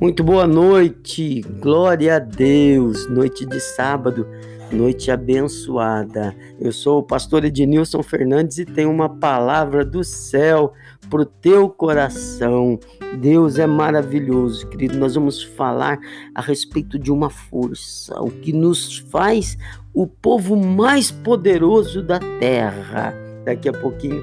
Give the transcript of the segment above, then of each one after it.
Muito boa noite, glória a Deus, noite de sábado, noite abençoada. Eu sou o pastor Ednilson Fernandes e tenho uma palavra do céu para o teu coração. Deus é maravilhoso, querido. Nós vamos falar a respeito de uma força, o que nos faz o povo mais poderoso da terra. Daqui a pouquinho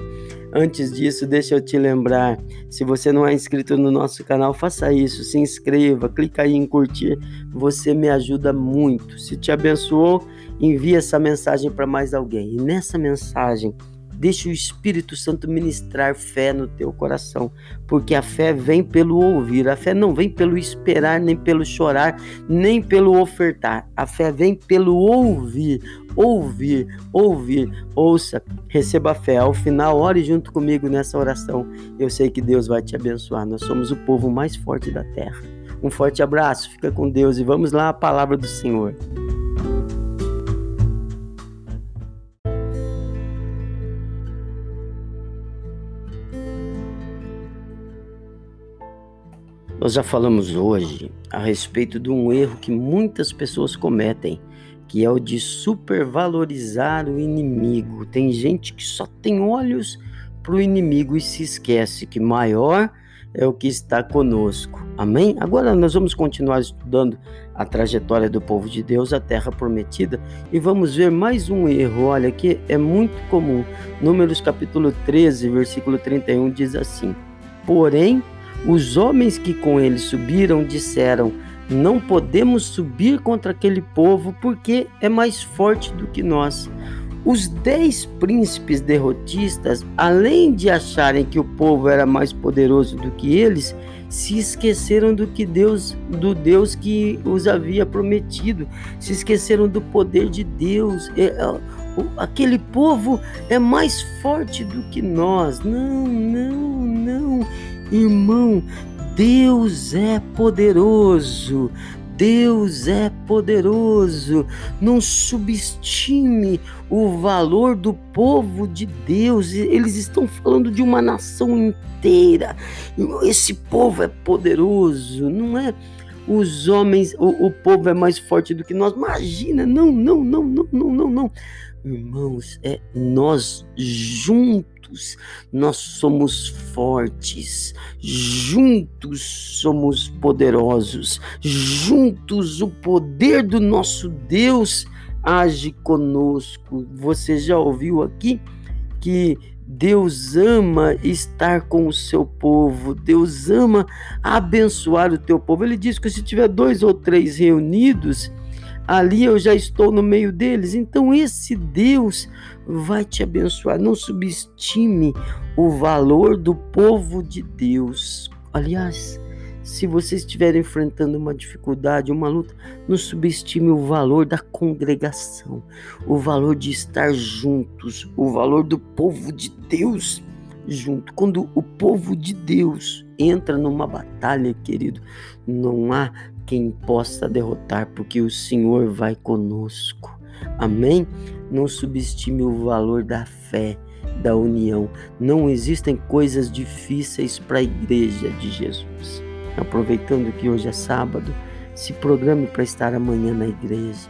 Antes disso, deixa eu te lembrar, se você não é inscrito no nosso canal, faça isso, se inscreva, clica aí em curtir, você me ajuda muito. Se te abençoou, envie essa mensagem para mais alguém. E nessa mensagem, Deixa o Espírito Santo ministrar fé no teu coração, porque a fé vem pelo ouvir. A fé não vem pelo esperar, nem pelo chorar, nem pelo ofertar. A fé vem pelo ouvir, ouvir, ouvir. Ouça, receba a fé. Ao final, ore junto comigo nessa oração. Eu sei que Deus vai te abençoar. Nós somos o povo mais forte da terra. Um forte abraço, fica com Deus e vamos lá a palavra do Senhor. Nós já falamos hoje a respeito de um erro que muitas pessoas cometem, que é o de supervalorizar o inimigo. Tem gente que só tem olhos para o inimigo e se esquece que maior é o que está conosco. Amém? Agora nós vamos continuar estudando a trajetória do povo de Deus, a terra prometida, e vamos ver mais um erro. Olha, que é muito comum. Números capítulo 13, versículo 31 diz assim: Porém, os homens que com ele subiram disseram: Não podemos subir contra aquele povo porque é mais forte do que nós. Os dez príncipes derrotistas, além de acharem que o povo era mais poderoso do que eles, se esqueceram do que Deus, do Deus que os havia prometido, se esqueceram do poder de Deus. É, é, aquele povo é mais forte do que nós. Não, não, não. Irmão, Deus é poderoso. Deus é poderoso. Não subestime o valor do povo de Deus. Eles estão falando de uma nação inteira. Esse povo é poderoso, não é? Os homens, o, o povo é mais forte do que nós. Imagina, não, não, não, não, não, não, não. Irmãos, é nós juntos nós somos fortes, juntos somos poderosos, juntos o poder do nosso Deus age conosco. Você já ouviu aqui que Deus ama estar com o seu povo, Deus ama abençoar o teu povo. Ele diz que se tiver dois ou três reunidos, ali eu já estou no meio deles. Então esse Deus vai te abençoar. Não subestime o valor do povo de Deus. Aliás, se você estiver enfrentando uma dificuldade, uma luta, não subestime o valor da congregação, o valor de estar juntos, o valor do povo de Deus junto. Quando o povo de Deus entra numa batalha, querido, não há quem possa derrotar, porque o Senhor vai conosco. Amém? Não subestime o valor da fé, da união. Não existem coisas difíceis para a igreja de Jesus. Aproveitando que hoje é sábado, se programe para estar amanhã na igreja.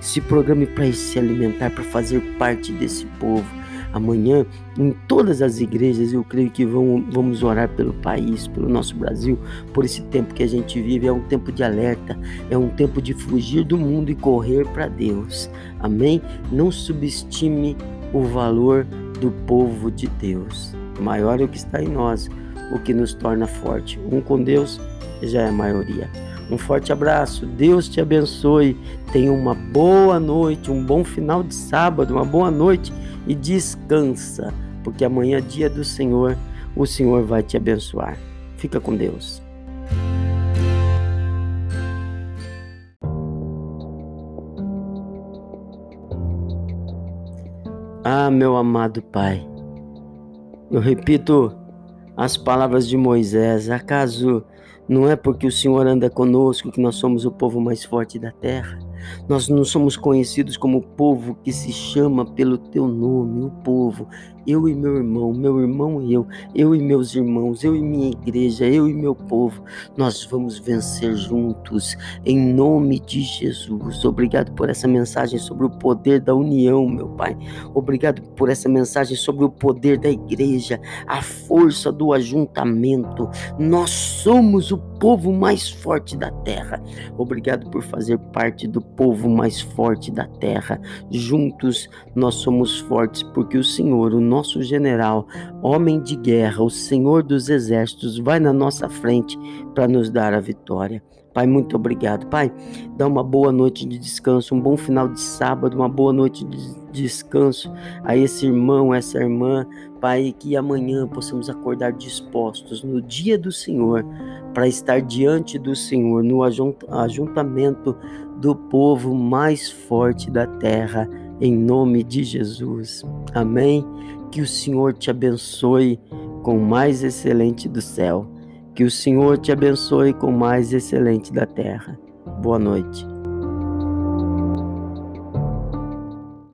Se programe para se alimentar, para fazer parte desse povo Amanhã, em todas as igrejas, eu creio que vão, vamos orar pelo país, pelo nosso Brasil, por esse tempo que a gente vive. É um tempo de alerta, é um tempo de fugir do mundo e correr para Deus. Amém? Não subestime o valor do povo de Deus. Maior é o que está em nós, o que nos torna forte. Um com Deus já é a maioria. Um forte abraço, Deus te abençoe. Tenha uma boa noite, um bom final de sábado, uma boa noite e descansa, porque amanhã é dia do Senhor, o Senhor vai te abençoar. Fica com Deus. Ah, meu amado Pai, eu repito as palavras de Moisés: acaso não é porque o Senhor anda conosco que nós somos o povo mais forte da terra? Nós não somos conhecidos como o povo que se chama pelo teu nome, o povo eu e meu irmão, meu irmão e eu, eu e meus irmãos, eu e minha igreja, eu e meu povo, nós vamos vencer juntos, em nome de Jesus. Obrigado por essa mensagem sobre o poder da união, meu Pai. Obrigado por essa mensagem sobre o poder da igreja, a força do ajuntamento. Nós somos o povo mais forte da terra. Obrigado por fazer parte do povo mais forte da terra. Juntos nós somos fortes porque o Senhor, o nosso general, homem de guerra, o Senhor dos exércitos, vai na nossa frente para nos dar a vitória. Pai, muito obrigado. Pai, dá uma boa noite de descanso, um bom final de sábado, uma boa noite de descanso a esse irmão, essa irmã. Pai, que amanhã possamos acordar dispostos no dia do Senhor para estar diante do Senhor, no ajuntamento do povo mais forte da terra, em nome de Jesus. Amém. Que o Senhor te abençoe com o mais excelente do céu. Que o Senhor te abençoe com o mais excelente da terra. Boa noite.